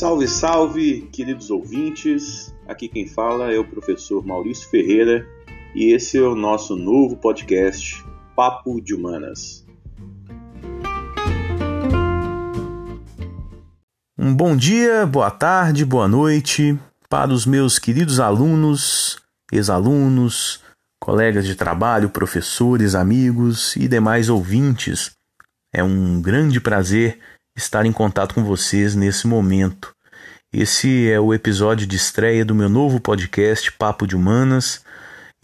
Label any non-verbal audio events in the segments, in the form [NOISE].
Salve, salve, queridos ouvintes. Aqui quem fala é o professor Maurício Ferreira e esse é o nosso novo podcast Papo de Humanas. Um bom dia, boa tarde, boa noite para os meus queridos alunos, ex-alunos, colegas de trabalho, professores, amigos e demais ouvintes. É um grande prazer estar em contato com vocês nesse momento. Esse é o episódio de estreia do meu novo podcast Papo de Humanas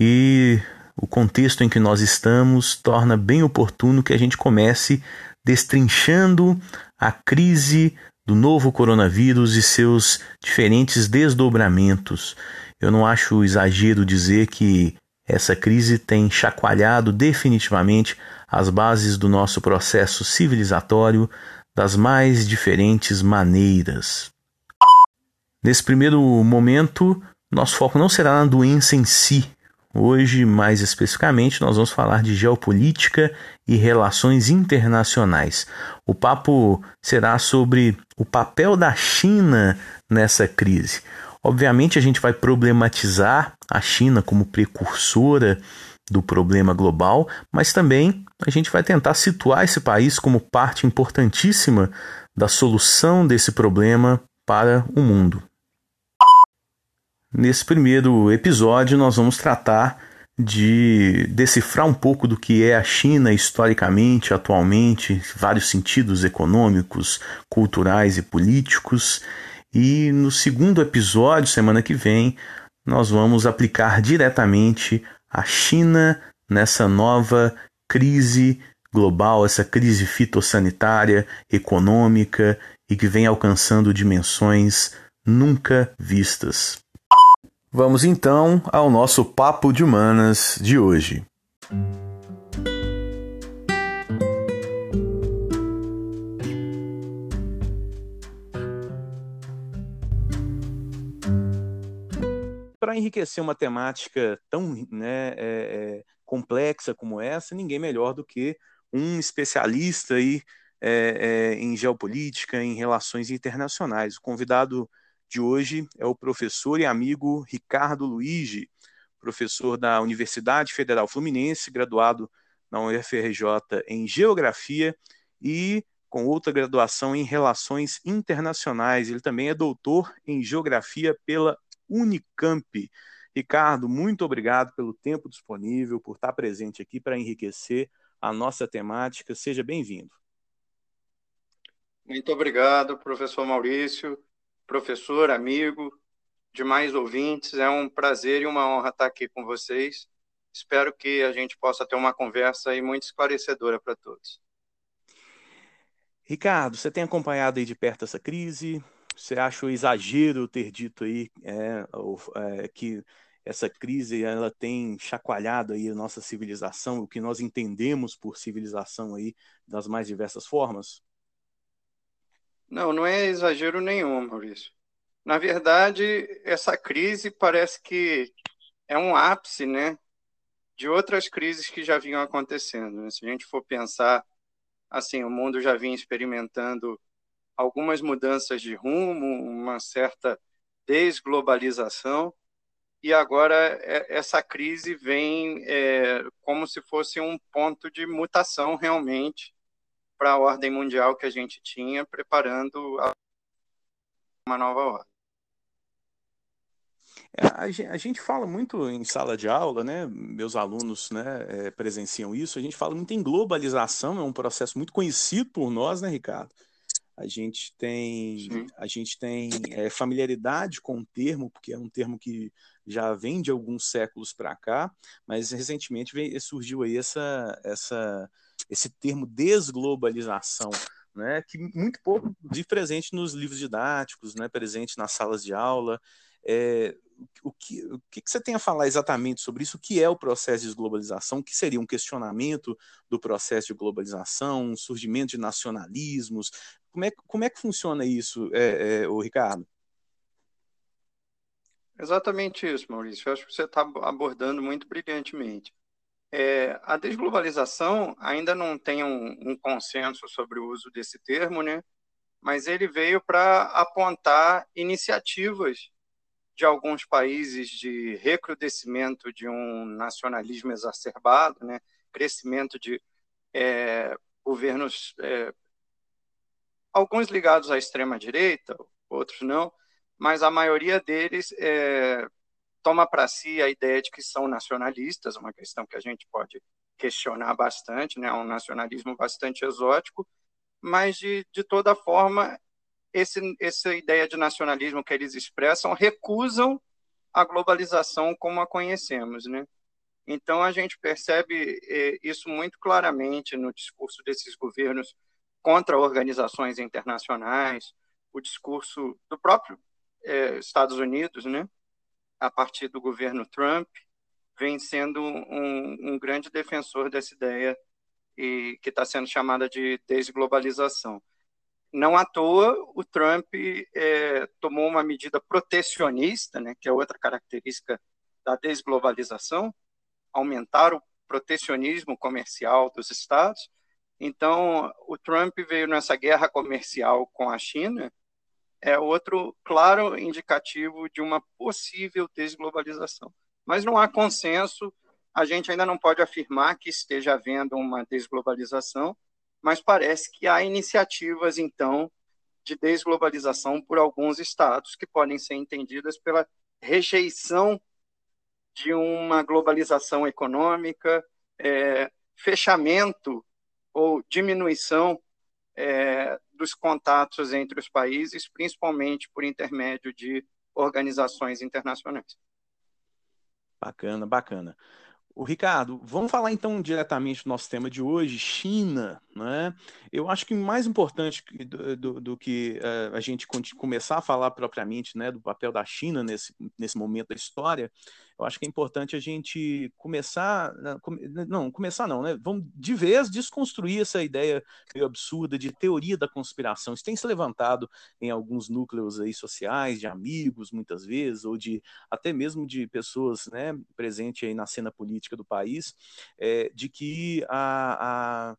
e o contexto em que nós estamos torna bem oportuno que a gente comece destrinchando a crise do novo coronavírus e seus diferentes desdobramentos. Eu não acho exagero dizer que essa crise tem chacoalhado definitivamente as bases do nosso processo civilizatório das mais diferentes maneiras. Nesse primeiro momento, nosso foco não será na doença em si. Hoje, mais especificamente, nós vamos falar de geopolítica e relações internacionais. O papo será sobre o papel da China nessa crise. Obviamente, a gente vai problematizar a China como precursora do problema global, mas também a gente vai tentar situar esse país como parte importantíssima da solução desse problema para o mundo. Nesse primeiro episódio, nós vamos tratar de decifrar um pouco do que é a China historicamente, atualmente, vários sentidos econômicos, culturais e políticos. E no segundo episódio, semana que vem, nós vamos aplicar diretamente a China nessa nova crise global, essa crise fitossanitária, econômica e que vem alcançando dimensões nunca vistas. Vamos então ao nosso papo de humanas de hoje. Para enriquecer uma temática tão né, é, é, complexa como essa, ninguém melhor do que um especialista aí, é, é em geopolítica, em relações internacionais. O convidado de hoje é o professor e amigo Ricardo Luigi, professor da Universidade Federal Fluminense, graduado na UFRJ em Geografia e com outra graduação em Relações Internacionais. Ele também é doutor em Geografia pela Unicamp. Ricardo, muito obrigado pelo tempo disponível, por estar presente aqui para enriquecer a nossa temática. Seja bem-vindo. Muito obrigado, professor Maurício professor, amigo, demais ouvintes. É um prazer e uma honra estar aqui com vocês. Espero que a gente possa ter uma conversa aí muito esclarecedora para todos. Ricardo, você tem acompanhado aí de perto essa crise? Você acha o exagero ter dito aí é, é, que essa crise ela tem chacoalhado aí a nossa civilização, o que nós entendemos por civilização aí das mais diversas formas? Não, não é exagero nenhum, Maurício. Na verdade, essa crise parece que é um ápice, né, de outras crises que já vinham acontecendo. Né? Se a gente for pensar, assim, o mundo já vinha experimentando algumas mudanças de rumo, uma certa desglobalização, e agora é, essa crise vem é, como se fosse um ponto de mutação realmente para a ordem mundial que a gente tinha, preparando uma nova ordem. É, a gente fala muito em sala de aula, né? Meus alunos né, é, presenciam isso. A gente fala muito em globalização, é um processo muito conhecido por nós, né, Ricardo? A gente tem, a gente tem é, familiaridade com o termo, porque é um termo que já vem de alguns séculos para cá, mas recentemente veio, surgiu aí essa, essa esse termo desglobalização, né, que muito pouco de presente nos livros didáticos, né, presente nas salas de aula. É, o, que, o que você tem a falar exatamente sobre isso? O que é o processo de desglobalização? O que seria um questionamento do processo de globalização, um surgimento de nacionalismos? Como é, como é que funciona isso, é, é, Ricardo? Exatamente isso, Maurício. Eu acho que você está abordando muito brilhantemente. É, a desglobalização ainda não tem um, um, consenso sobre o uso desse termo, né? mas ele veio para apontar iniciativas de alguns países de recrudescimento de um nacionalismo exacerbado, né? crescimento de é, governos, é, alguns ligados à extrema-direita, outros não, mas a maioria deles é, toma para si a ideia de que são nacionalistas, uma questão que a gente pode questionar bastante, né? um nacionalismo bastante exótico, mas de, de toda forma esse, essa ideia de nacionalismo que eles expressam recusam a globalização como a conhecemos, né? Então a gente percebe eh, isso muito claramente no discurso desses governos contra organizações internacionais, o discurso do próprio eh, Estados Unidos, né? A partir do governo Trump, vem sendo um, um grande defensor dessa ideia e que está sendo chamada de desglobalização. Não à toa, o Trump é, tomou uma medida protecionista, né, que é outra característica da desglobalização, aumentar o protecionismo comercial dos Estados. Então, o Trump veio nessa guerra comercial com a China, é outro claro indicativo de uma possível desglobalização. Mas não há consenso, a gente ainda não pode afirmar que esteja havendo uma desglobalização, mas parece que há iniciativas, então, de desglobalização por alguns estados que podem ser entendidas pela rejeição de uma globalização econômica, é, fechamento ou diminuição é, dos contatos entre os países, principalmente por intermédio de organizações internacionais. Bacana, bacana. O Ricardo, vamos falar então diretamente do nosso tema de hoje, China. Né? Eu acho que mais importante do, do, do que uh, a gente começar a falar propriamente né, do papel da China nesse, nesse momento da história, eu acho que é importante a gente começar, né, não, começar não, né? Vamos de vez desconstruir essa ideia meio absurda de teoria da conspiração. Isso tem se levantado em alguns núcleos aí sociais, de amigos, muitas vezes, ou de até mesmo de pessoas, né, presentes aí na cena política do país, é, de que a, a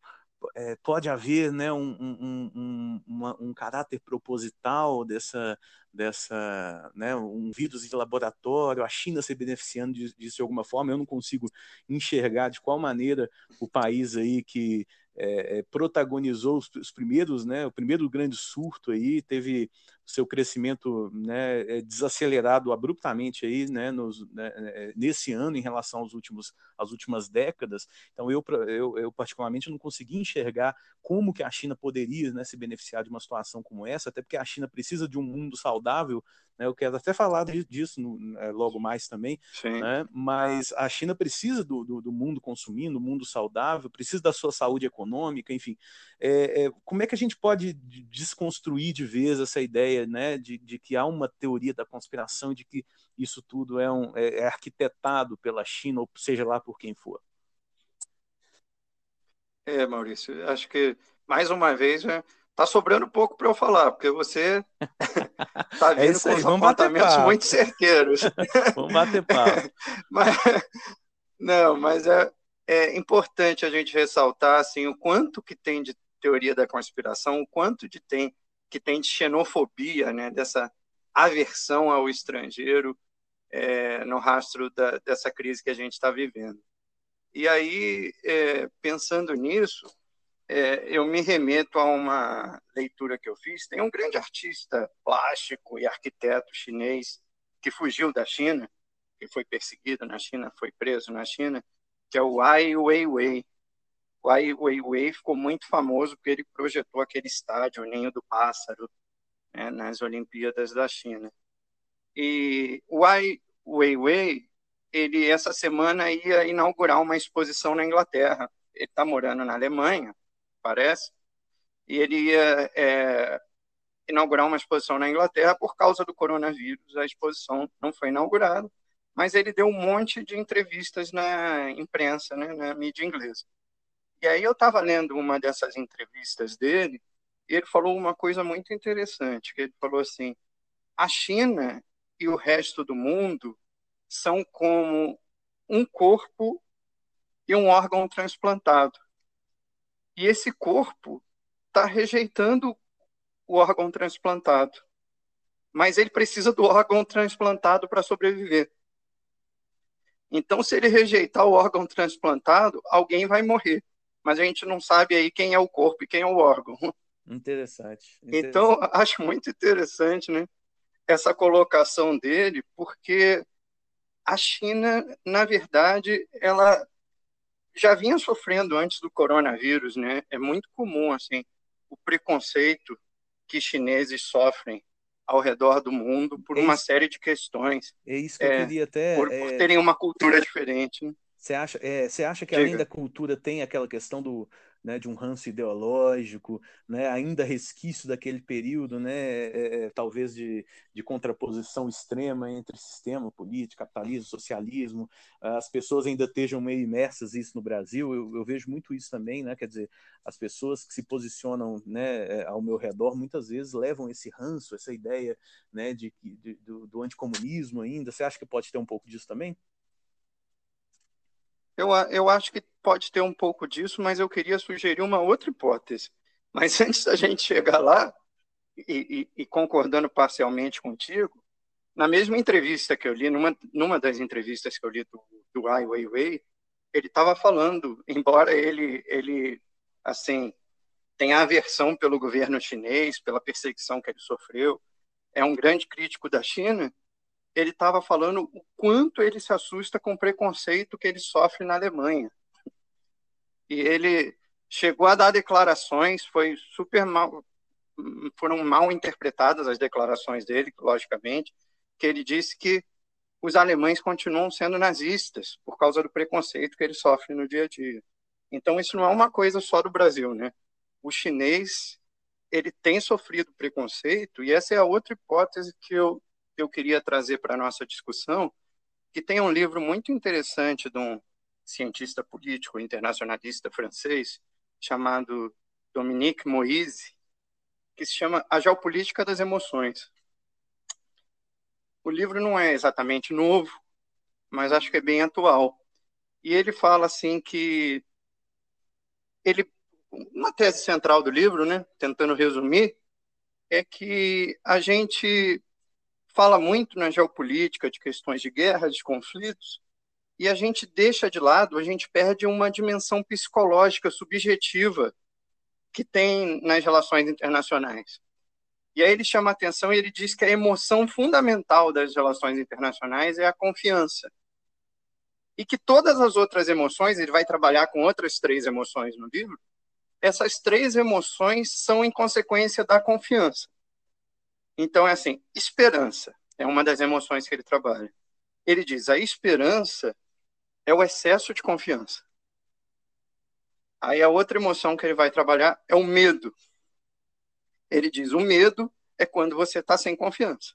é, pode haver né, um, um, um, uma, um, caráter proposital dessa, dessa né, um vírus de laboratório, a China se beneficiando disso de alguma forma, eu não consigo enxergar de qual maneira o país aí que é, protagonizou os, os, primeiros, né, o primeiro grande surto aí, teve seu crescimento né, é, desacelerado abruptamente aí, né, nos, né, é, nesse ano em relação aos últimos, às últimas décadas. Então eu, eu, eu, particularmente não consegui enxergar como que a China poderia né, se beneficiar de uma situação como essa, até porque a China precisa de um mundo saudável né? Eu quero até falar disso no, é, logo mais também, né? mas a China precisa do, do, do, mundo consumindo, do mundo saudável, precisa da sua saúde econômica, enfim. É, é, como é que a gente pode desconstruir de vez essa ideia né, de, de que há uma teoria da conspiração, de que isso tudo é, um, é, é arquitetado pela China, ou seja lá por quem for? É, Maurício, acho que mais uma vez né, Tá sobrando pouco para eu falar, porque você [LAUGHS] tá vindo é com os apontamentos muito certeiros. [LAUGHS] Vamos bater papo. [LAUGHS] mas, não, mas é, é importante a gente ressaltar assim, o quanto que tem de teoria da conspiração, o quanto de tem, que tem de xenofobia, né, dessa aversão ao estrangeiro é, no rastro da, dessa crise que a gente está vivendo. E aí, é, pensando nisso, é, eu me remeto a uma leitura que eu fiz. Tem um grande artista plástico e arquiteto chinês que fugiu da China, que foi perseguido na China, foi preso na China, que é o Ai Weiwei. O Ai Weiwei ficou muito famoso porque ele projetou aquele estádio, o Ninho do Pássaro, né, nas Olimpíadas da China. E o Ai Weiwei, ele essa semana ia inaugurar uma exposição na Inglaterra. Ele está morando na Alemanha, parece, e ele ia é, inaugurar uma exposição na Inglaterra por causa do coronavírus. A exposição não foi inaugurada, mas ele deu um monte de entrevistas na imprensa, né, na mídia inglesa. E aí eu estava lendo uma dessas entrevistas dele e ele falou uma coisa muito interessante, que ele falou assim, a China e o resto do mundo são como um corpo e um órgão transplantado. E esse corpo está rejeitando o órgão transplantado. Mas ele precisa do órgão transplantado para sobreviver. Então, se ele rejeitar o órgão transplantado, alguém vai morrer. Mas a gente não sabe aí quem é o corpo e quem é o órgão. Interessante. interessante. Então, [LAUGHS] acho muito interessante né, essa colocação dele, porque a China, na verdade, ela já vinha sofrendo antes do coronavírus, né? É muito comum, assim, o preconceito que chineses sofrem ao redor do mundo por é uma série de questões. É isso que é, eu queria até. Por, é... por, terem uma cultura diferente. Né? Você acha, é, você acha que Diga. além da cultura tem aquela questão do, né, de um ranço ideológico, né, ainda resquício daquele período, né, é, é, talvez de, de contraposição extrema entre sistema político, capitalismo, socialismo, as pessoas ainda estejam meio imersas isso no Brasil, eu, eu vejo muito isso também, né, quer dizer, as pessoas que se posicionam né, é, ao meu redor muitas vezes levam esse ranço, essa ideia né, de, de do, do anticomunismo ainda, você acha que pode ter um pouco disso também? Eu, eu acho que pode ter um pouco disso, mas eu queria sugerir uma outra hipótese. Mas [LAUGHS] antes da gente chegar lá, e, e, e concordando parcialmente contigo, na mesma entrevista que eu li, numa, numa das entrevistas que eu li do, do Ai Weiwei, ele estava falando, [LAUGHS] embora ele, ele assim, tenha aversão pelo governo chinês, pela perseguição que ele sofreu, é um grande crítico da China, ele estava falando o quanto ele se assusta com o preconceito que ele sofre na Alemanha. E ele chegou a dar declarações, foi super mal, foram mal interpretadas as declarações dele, logicamente, que ele disse que os alemães continuam sendo nazistas por causa do preconceito que ele sofre no dia a dia. Então isso não é uma coisa só do Brasil, né? O chinês ele tem sofrido preconceito e essa é a outra hipótese que eu eu queria trazer para a nossa discussão, que tem um livro muito interessante de um cientista político internacionalista francês chamado Dominique Moise, que se chama A Geopolítica das Emoções. O livro não é exatamente novo, mas acho que é bem atual. E ele fala assim que ele uma tese central do livro, né, tentando resumir, é que a gente fala muito na geopolítica de questões de guerra, de conflitos, e a gente deixa de lado, a gente perde uma dimensão psicológica subjetiva que tem nas relações internacionais. E aí ele chama atenção e ele diz que a emoção fundamental das relações internacionais é a confiança. E que todas as outras emoções, ele vai trabalhar com outras três emoções no livro, essas três emoções são em consequência da confiança. Então, é assim: esperança é uma das emoções que ele trabalha. Ele diz: a esperança é o excesso de confiança. Aí a outra emoção que ele vai trabalhar é o medo. Ele diz: o medo é quando você está sem confiança.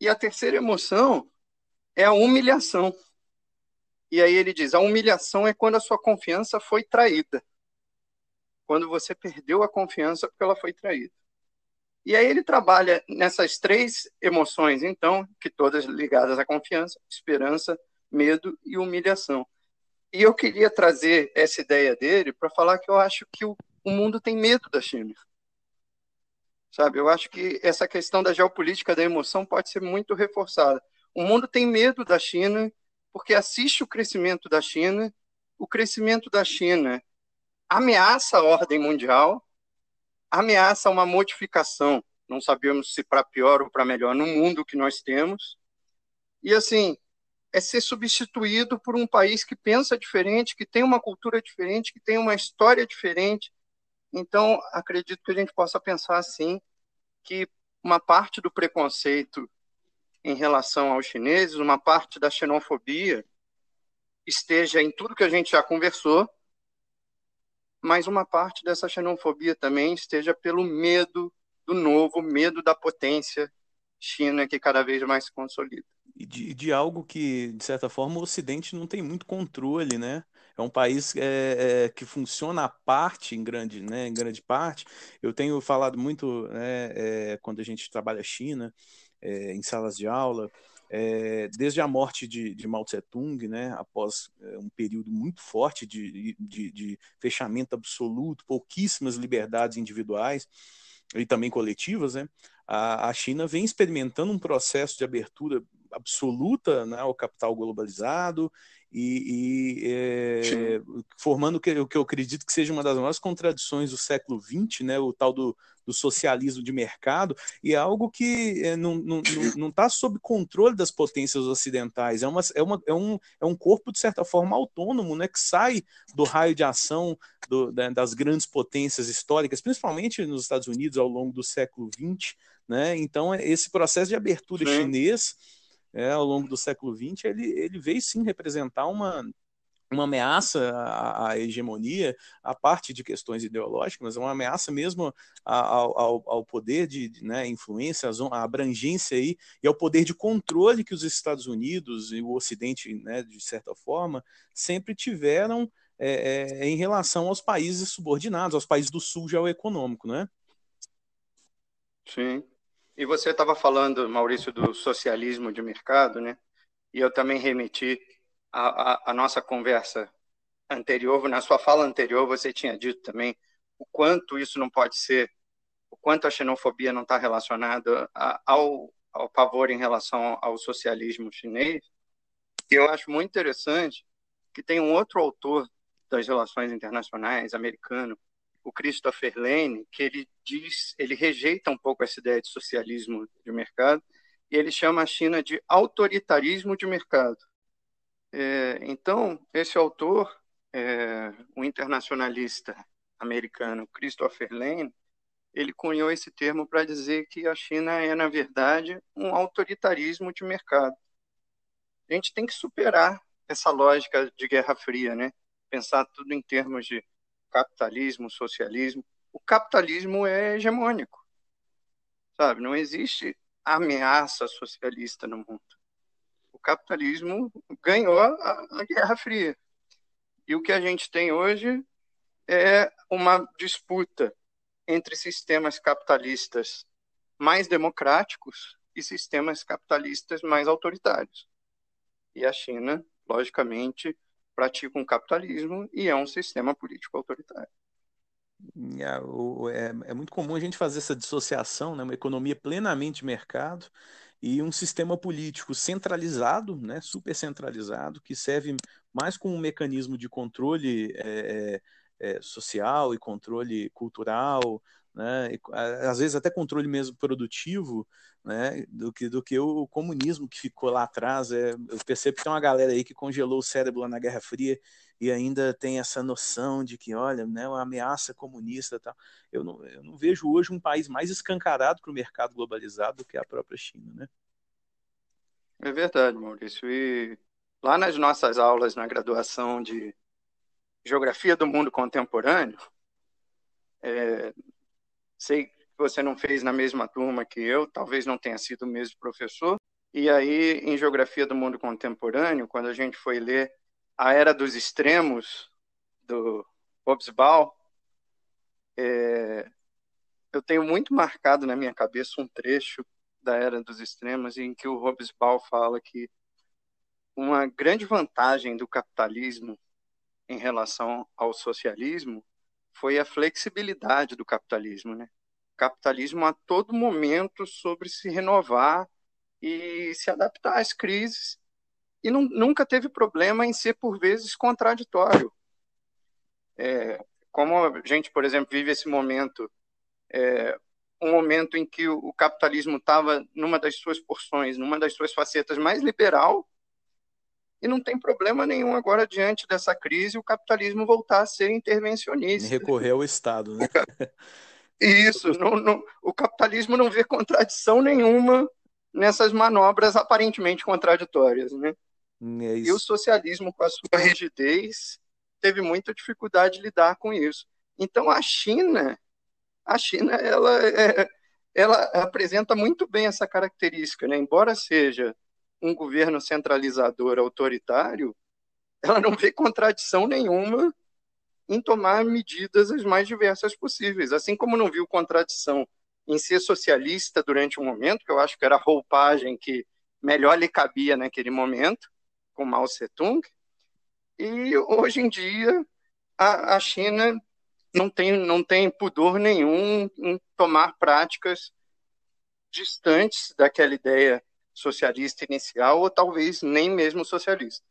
E a terceira emoção é a humilhação. E aí ele diz: a humilhação é quando a sua confiança foi traída. Quando você perdeu a confiança porque ela foi traída. E aí ele trabalha nessas três emoções, então, que todas ligadas à confiança, esperança, medo e humilhação. E eu queria trazer essa ideia dele para falar que eu acho que o, o mundo tem medo da China. Sabe, eu acho que essa questão da geopolítica da emoção pode ser muito reforçada. O mundo tem medo da China porque assiste o crescimento da China, o crescimento da China ameaça a ordem mundial ameaça uma modificação, não sabemos se para pior ou para melhor, no mundo que nós temos. E assim, é ser substituído por um país que pensa diferente, que tem uma cultura diferente, que tem uma história diferente. Então, acredito que a gente possa pensar assim, que uma parte do preconceito em relação aos chineses, uma parte da xenofobia esteja em tudo que a gente já conversou, mas uma parte dessa xenofobia também esteja pelo medo do novo, medo da potência China que cada vez mais se consolida. E de, de algo que, de certa forma, o Ocidente não tem muito controle, né? É um país é, é, que funciona à parte, em grande, né, em grande parte. Eu tenho falado muito né, é, quando a gente trabalha China, é, em salas de aula, é, desde a morte de, de Mao Tse Tung, né, após é, um período muito forte de, de, de, fechamento absoluto, pouquíssimas liberdades individuais, e também coletivas, né, a, a China vem experimentando um processo de abertura absoluta né, ao capital globalizado e, e é, formando o que, o que eu acredito que seja uma das maiores contradições do século XX, né, o tal do, do socialismo de mercado, e é algo que é, não está sob controle das potências ocidentais, é, uma, é, uma, é, um, é um corpo, de certa forma, autônomo, né, que sai do raio de ação do, da, das grandes potências históricas, principalmente nos Estados Unidos ao longo do século XX. Né? Então, esse processo de abertura Sim. chinês é, ao longo do século XX, ele, ele veio sim representar uma, uma ameaça à, à, hegemonia, à parte de questões ideológicas, mas é uma ameaça mesmo ao, ao, ao poder de, né, influência, à abrangência aí, e ao poder de controle que os Estados Unidos e o Ocidente, né, de certa forma, sempre tiveram é, é, em relação aos países subordinados, aos países do sul geoeconômico, né? Sim. E você estava falando, Maurício, do socialismo de mercado, né? E eu também remeti a, a, a, nossa conversa anterior, na sua fala anterior, você tinha dito também o quanto isso não pode ser, o quanto a xenofobia não está relacionada ao, ao pavor em relação ao socialismo chinês. E eu acho muito interessante que tem um outro autor das relações internacionais americano, o Christopher Lane, que ele diz, ele rejeita um pouco essa ideia de socialismo de mercado e ele chama a China de autoritarismo de mercado. É, então, esse autor, é, o internacionalista americano Christopher Lane, ele cunhou esse termo para dizer que a China é, na verdade, um autoritarismo de mercado. A gente tem que superar essa lógica de Guerra Fria, né? Pensar tudo em termos de capitalismo, socialismo. O capitalismo é hegemônico, sabe? Não existe ameaça socialista no mundo. O capitalismo ganhou a, a Guerra Fria. E o que a gente tem hoje é uma disputa entre sistemas capitalistas mais democráticos e sistemas capitalistas mais autoritários. E a China, logicamente, pratica um capitalismo e é um sistema político autoritário. É, é, é, muito comum a gente fazer essa dissociação, né? uma economia plenamente mercado e um sistema político centralizado, né? super centralizado, que serve mais como um mecanismo de controle é, é, é social e controle cultural, né? E, às vezes até controle mesmo produtivo, né? do, que, do que o comunismo que ficou lá atrás. É, eu percebo que tem uma galera aí que congelou o cérebro lá na Guerra Fria e ainda tem essa noção de que, olha, né, uma ameaça comunista tal. Eu não, eu não vejo hoje um país mais escancarado para o mercado globalizado do que a própria China, né? É verdade, Maurício. E lá nas nossas aulas na graduação de Geografia do Mundo Contemporâneo, é, Sei que você não fez na mesma turma que eu, talvez não tenha sido o mesmo professor. E aí, em Geografia do Mundo Contemporâneo, quando a gente foi ler A Era dos Extremos, do Hobsbawm, é, eu tenho muito marcado na minha cabeça um trecho da Era dos Extremos em que o Hobsbawm fala que uma grande vantagem do capitalismo em relação ao socialismo foi a flexibilidade do capitalismo, né? capitalismo a todo momento sobre se renovar e se adaptar às crises e não, nunca teve problema em ser por vezes contraditório. É, como a gente, por exemplo, vive esse momento, é, um momento em que o, o capitalismo estava numa das suas porções, numa das suas facetas mais liberal, e não tem problema nenhum agora, diante dessa crise, o capitalismo voltar a ser intervencionista. Recorrer ao Estado, né? [LAUGHS] Isso, não, não, o capitalismo não vê contradição nenhuma nessas manobras aparentemente contraditórias, né? É e o socialismo, com a sua rigidez, teve muita dificuldade de lidar com isso. Então, a China, a China, ela, é, ela apresenta muito bem essa característica, né? Embora seja um governo centralizador autoritário, ela não vê contradição nenhuma em tomar medidas as mais diversas possíveis. Assim como não viu contradição em ser socialista durante um momento, que eu acho que era a roupagem que melhor lhe cabia naquele momento, com Mao Tse-tung, e hoje em dia a, a China não tem, não tem pudor nenhum em tomar práticas distantes daquela ideia socialista inicial, ou talvez nem mesmo socialista.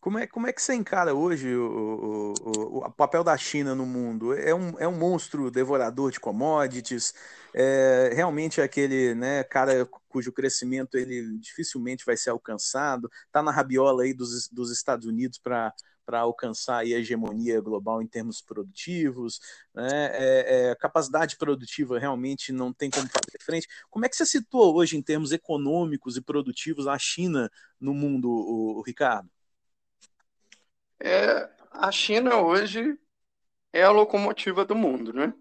Como é, como é que você encara hoje o, o, o, papel da China no mundo? É um, é um monstro devorador de commodities? É realmente aquele né, cara cujo crescimento ele dificilmente vai ser alcançado? Está na rabiola aí dos, dos Estados Unidos para para alcançar a hegemonia global em termos produtivos, né? É, é, capacidade produtiva realmente não tem como fazer frente. Como é que você situa hoje em termos econômicos e produtivos a China no mundo, o, o Ricardo? É, a China hoje é a locomotiva do mundo, né?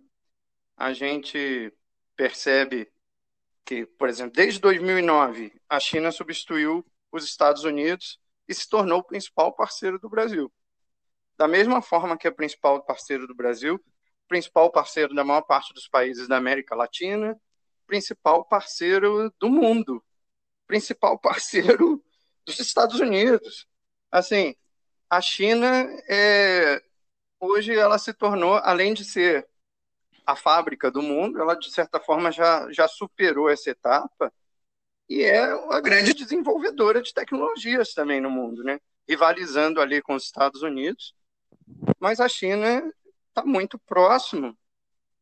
A gente percebe que, por exemplo, desde 2009, a China substituiu os Estados Unidos e se tornou o principal parceiro do Brasil. Da mesma forma que é principal parceiro do Brasil, principal parceiro da maior parte dos países da América Latina, principal parceiro do mundo, principal [LAUGHS] parceiro dos Estados Unidos. Assim, a China é, hoje ela se tornou, além de ser a fábrica do mundo, ela de certa forma já, já superou essa etapa e é uma grande desenvolvedora de tecnologias também no mundo, né? Rivalizando ali com os Estados Unidos, mas a China está muito próximo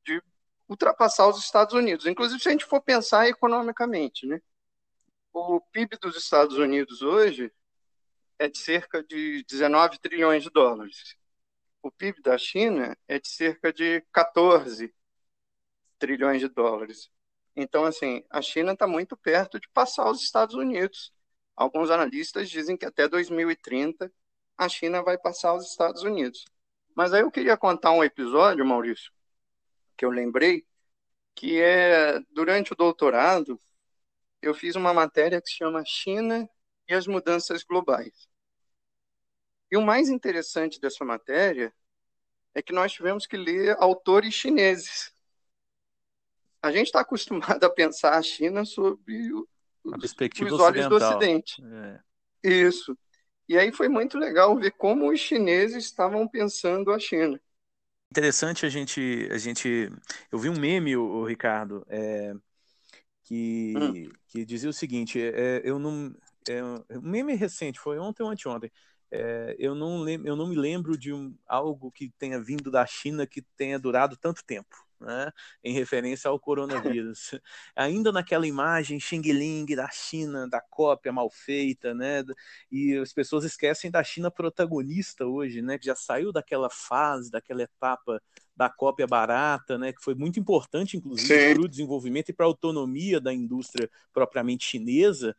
de ultrapassar os Estados Unidos. Inclusive, se a gente for pensar economicamente, né? O PIB dos Estados Unidos hoje é de cerca de 19 trilhões de dólares. O PIB da China é de cerca de 14 trilhões de dólares. Então, assim, a China está muito perto de passar os Estados Unidos. Alguns analistas dizem que até 2030 a China vai passar os Estados Unidos. Mas aí eu queria contar um episódio, Maurício, que eu lembrei, que é durante o doutorado eu fiz uma matéria que se chama China e as mudanças globais. E o mais interessante dessa matéria é que nós tivemos que ler autores chineses. A gente está acostumado a pensar a China sob o, os olhos do Ocidente. É. Isso. E aí foi muito legal ver como os chineses estavam pensando a China. Interessante a gente, a gente, eu vi um meme, o, Ricardo, é, que, hum. que dizia o seguinte: é, eu não, é, um meme recente, foi ontem ou anteontem. É, eu, não lem, eu não me lembro de um, algo que tenha vindo da China que tenha durado tanto tempo né, em referência ao coronavírus. [LAUGHS] Ainda naquela imagem Xing Ling da China, da cópia mal feita, né, e as pessoas esquecem da China protagonista hoje, né, que já saiu daquela fase, daquela etapa da cópia barata, né, que foi muito importante, inclusive, para o desenvolvimento e para a autonomia da indústria propriamente chinesa,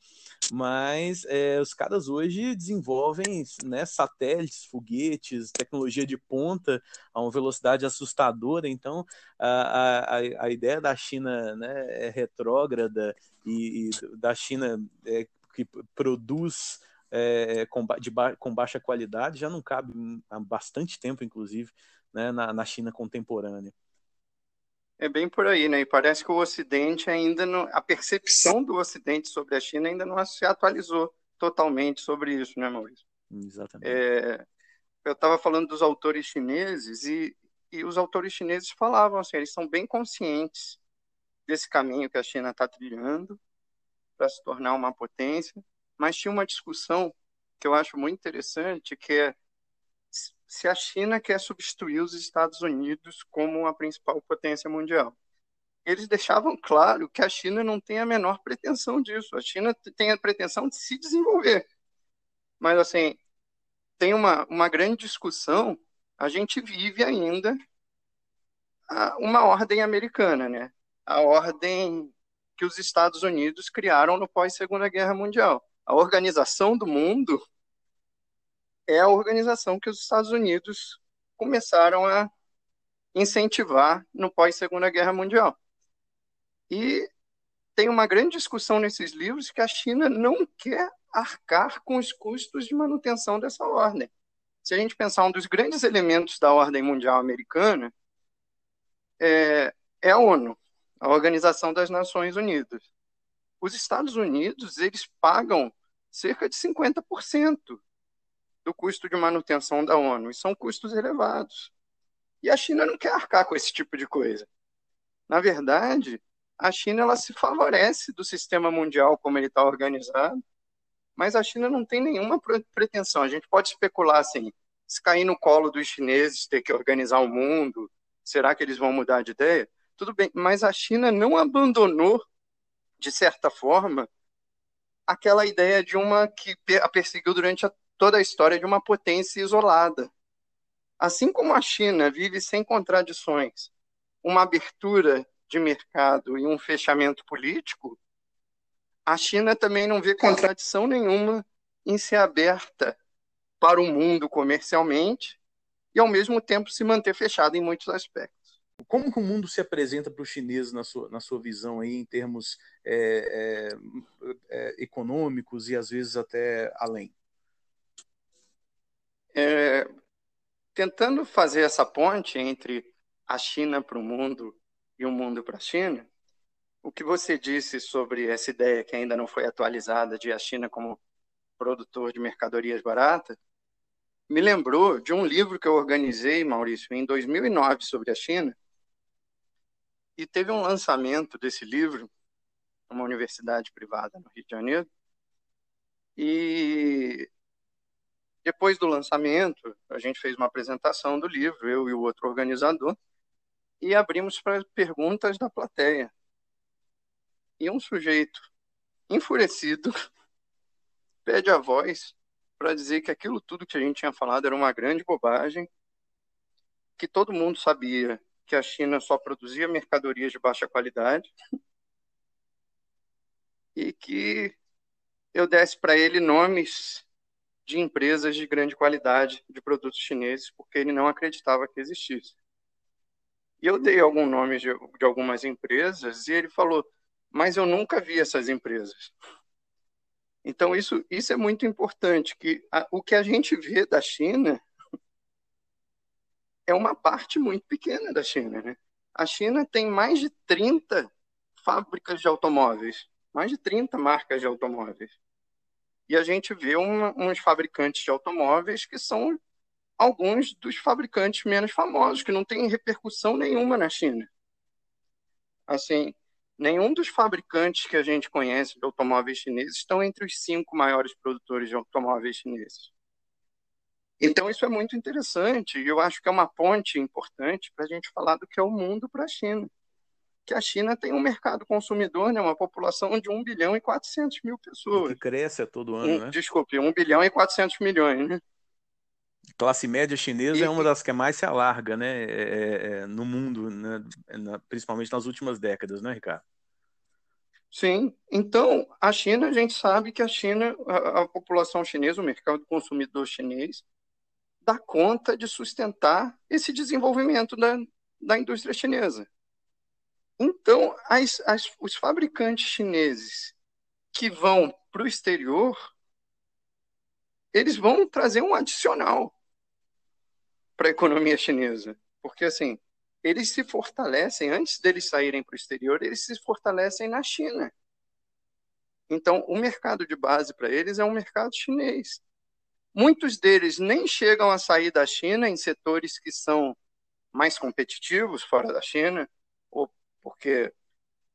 mas é, os caras hoje desenvolvem né, satélites, foguetes, tecnologia de ponta a uma velocidade assustadora, então a, a, a ideia da China né, é retrógrada e, e da China é, que produz é, com, de ba com baixa qualidade já não cabe há bastante tempo, inclusive, né, na, na China contemporânea. É bem por aí, né? E parece que o Ocidente ainda não. A percepção do Ocidente sobre a China ainda não se atualizou totalmente sobre isso, né, Maurício? Exatamente. É, eu estava falando dos autores chineses e, e os autores chineses falavam assim, eles são bem conscientes desse caminho que a China está trilhando para se tornar uma potência, mas tinha uma discussão que eu acho muito interessante, que é se a China quer substituir os Estados Unidos como a principal potência mundial. Eles deixavam claro que a China não tem a menor pretensão disso. A China tem a pretensão de se desenvolver. Mas, assim, tem uma, uma grande discussão. A gente vive ainda uma ordem americana, né? A ordem que os Estados Unidos criaram no pós-Segunda Guerra Mundial. A organização do mundo é a organização que os Estados Unidos começaram a incentivar no pós-Segunda Guerra Mundial. E tem uma grande discussão nesses livros que a China não quer arcar com os custos de manutenção dessa ordem. Se a gente pensar um dos grandes elementos da ordem mundial americana é, é a ONU, a Organização das Nações Unidas. Os Estados Unidos eles pagam cerca de 50% do custo de manutenção da ONU, e são custos elevados. E a China não quer arcar com esse tipo de coisa. Na verdade, a China ela se favorece do sistema mundial como ele está organizado, mas a China não tem nenhuma pretensão. A gente pode especular assim, se cair no colo dos chineses ter que organizar o mundo, será que eles vão mudar de ideia? Tudo bem, mas a China não abandonou, de certa forma, aquela ideia de uma que a perseguiu durante a, toda a história de uma potência isolada. Assim como a China vive sem contradições, uma abertura de mercado e um fechamento político, a China também não vê contradição nenhuma em ser aberta para o mundo comercialmente e, ao mesmo tempo, se manter fechada em muitos aspectos. Como que o mundo se apresenta para os chineses na sua, na sua visão aí, em termos é, é, é, econômicos e às vezes até além? É, tentando fazer essa ponte entre a China para o mundo e o mundo para a China, o que você disse sobre essa ideia que ainda não foi atualizada de a China como produtor de mercadorias baratas, me lembrou de um livro que eu organizei, Maurício, em 2009 sobre a China, e teve um lançamento desse livro numa universidade privada no Rio de Janeiro. E depois do lançamento, a gente fez uma apresentação do livro, eu e o outro organizador, e abrimos para perguntas da plateia. E um sujeito enfurecido [LAUGHS] pede a voz para dizer que aquilo tudo que a gente tinha falado era uma grande bobagem, que todo mundo sabia que a China só produzia mercadorias de baixa qualidade [LAUGHS] e que eu desse para ele nomes de empresas de grande qualidade de produtos chineses, porque ele não acreditava que existisse. E eu dei algum nome de, de algumas empresas e ele falou: "Mas eu nunca vi essas empresas". Então isso isso é muito importante que a, o que a gente vê da China é uma parte muito pequena da China. Né? A China tem mais de 30 fábricas de automóveis, mais de 30 marcas de automóveis. E a gente vê uma, uns fabricantes de automóveis que são alguns dos fabricantes menos famosos, que não têm repercussão nenhuma na China. Assim, nenhum dos fabricantes que a gente conhece de automóveis chineses estão entre os cinco maiores produtores de automóveis chineses. Então, isso é muito interessante e eu acho que é uma ponte importante para a gente falar do que é o mundo para a China. Que a China tem um mercado consumidor, né, uma população de 1 bilhão e 400 mil pessoas. Que cresce todo ano, um, né? Desculpe, 1 bilhão e 400 milhões, né? classe média chinesa e, é uma das que mais se alarga, né, é, é, é no mundo, né, principalmente nas últimas décadas, né, Ricardo? Sim, então a China, a gente sabe que a China, a, a população chinesa, o mercado consumidor chinês, dá conta de sustentar esse desenvolvimento da, da indústria chinesa. Então, as, as, os fabricantes chineses que vão para o exterior, eles vão trazer um adicional para a economia chinesa. Porque, assim, eles se fortalecem, antes deles saírem para o exterior, eles se fortalecem na China. Então, o mercado de base para eles é um mercado chinês. Muitos deles nem chegam a sair da China em setores que são mais competitivos fora da China, porque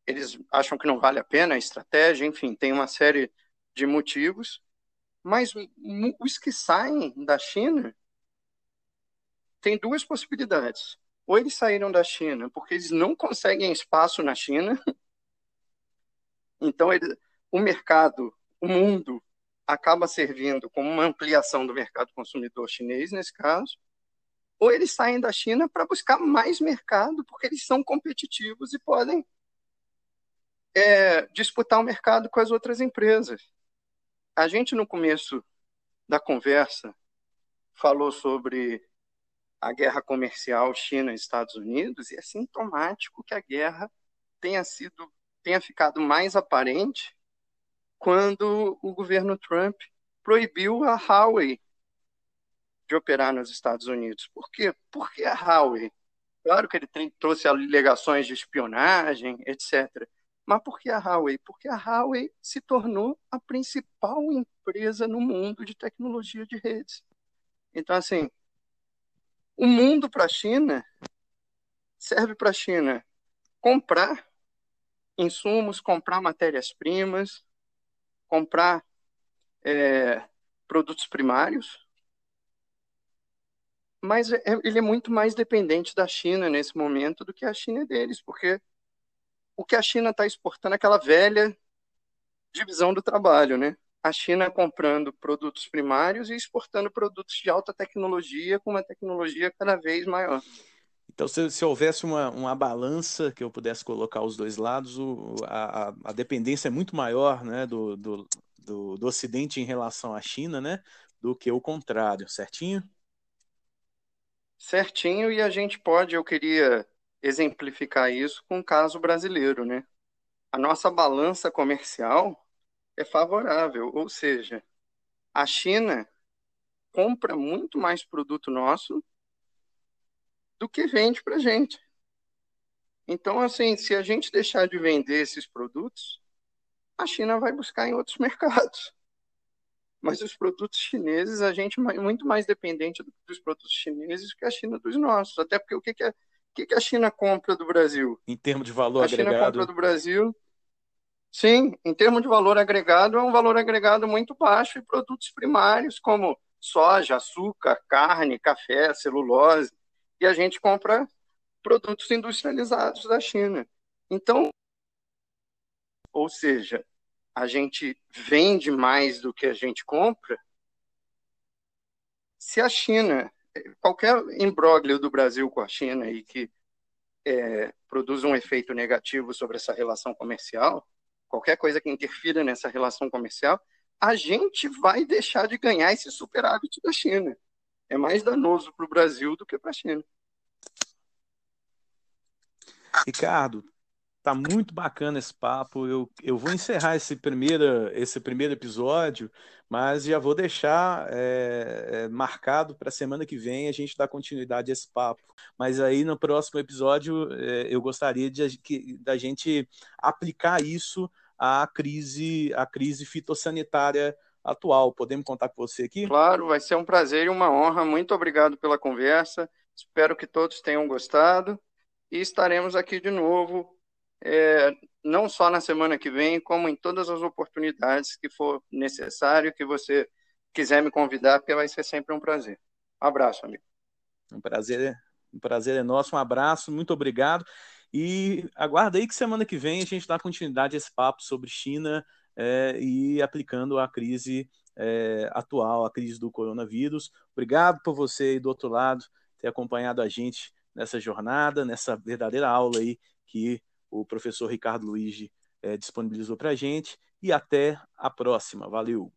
eles acham que não vale a pena a estratégia, enfim, tem uma série de motivos. Mas os que saem da China têm duas possibilidades. Ou eles saíram da China porque eles não conseguem espaço na China, [LAUGHS] então ele, o mercado, o mundo acaba servindo como uma ampliação do mercado consumidor chinês, nesse caso, ou eles saem da China para buscar mais mercado, porque eles são competitivos e podem é, disputar o mercado com as outras empresas. A gente, no começo da conversa, falou sobre a guerra comercial China-Estados Unidos, e é sintomático que a guerra tenha sido tenha ficado mais aparente quando o governo Trump proibiu a Huawei de operar nos Estados Unidos. Por quê? Porque a Huawei, claro que ele trouxe alegações de espionagem, etc. Mas por que a Huawei? Porque a Huawei se tornou a principal empresa no mundo de tecnologia de redes. Então, assim, o mundo para a China serve para a China comprar insumos, comprar matérias-primas, comprar é, produtos primários, mas é, ele é muito mais dependente da China nesse momento do que a China é deles, porque o que a China está exportando é aquela velha divisão do trabalho, né? A China comprando produtos primários e exportando produtos de alta tecnologia com uma tecnologia cada vez maior. Então, se, se houvesse uma, uma balança que eu pudesse colocar os dois lados, o, a, a dependência é muito maior né, do, do, do, do Ocidente em relação à China, né, do que o contrário, certinho? Certinho, e a gente pode, eu queria exemplificar isso com o caso brasileiro, né? A nossa balança comercial é favorável, ou seja, a China compra muito mais produto nosso do que vende para a gente. Então, assim, se a gente deixar de vender esses produtos, a China vai buscar em outros [LAUGHS] mercados. Mas os produtos chineses, a gente é muito mais dependente dos produtos chineses que a China dos nossos. Até porque o que, que, é, o que, a China compra do Brasil? Em termos de valor a agregado? A China compra do Brasil. Sim, em termos de valor agregado, é um valor agregado muito baixo e produtos primários como soja, açúcar, carne, café, celulose e a gente compra produtos industrializados da China. Então, ou seja, a gente vende mais do que a gente compra. Se a China, qualquer imbróglio do Brasil com a China e que é, produz um efeito negativo sobre essa relação comercial, qualquer coisa que interfira nessa relação comercial, a gente vai deixar de ganhar esse superávit da China é mais danoso para o Brasil do que para a China. Ricardo, tá muito bacana esse papo. Eu, eu vou encerrar esse primeiro, esse primeiro episódio, mas já vou deixar é, é, marcado para semana que vem a gente dar continuidade a esse papo. Mas aí no próximo episódio é, eu gostaria de, que, da gente aplicar isso à crise, à crise fitossanitária atual. Podemos contar com você aqui? Claro, vai ser um prazer e uma honra. Muito obrigado pela conversa. Espero que todos tenham gostado e estaremos aqui de novo, é, não só na semana que vem, como em todas as oportunidades que for necessário, que você quiser me convidar, porque vai ser sempre um prazer. Um abraço, amigo. Um prazer, um prazer é nosso. Um abraço, muito obrigado. E aguarda aí que semana que vem a gente dá continuidade a esse papo sobre China é, e aplicando a crise é, atual, a crise do coronavírus. Obrigado por você aí do outro lado ter acompanhado a gente nessa jornada, nessa verdadeira aula aí que o professor Ricardo Luigi é, disponibilizou para a gente. E até a próxima. Valeu!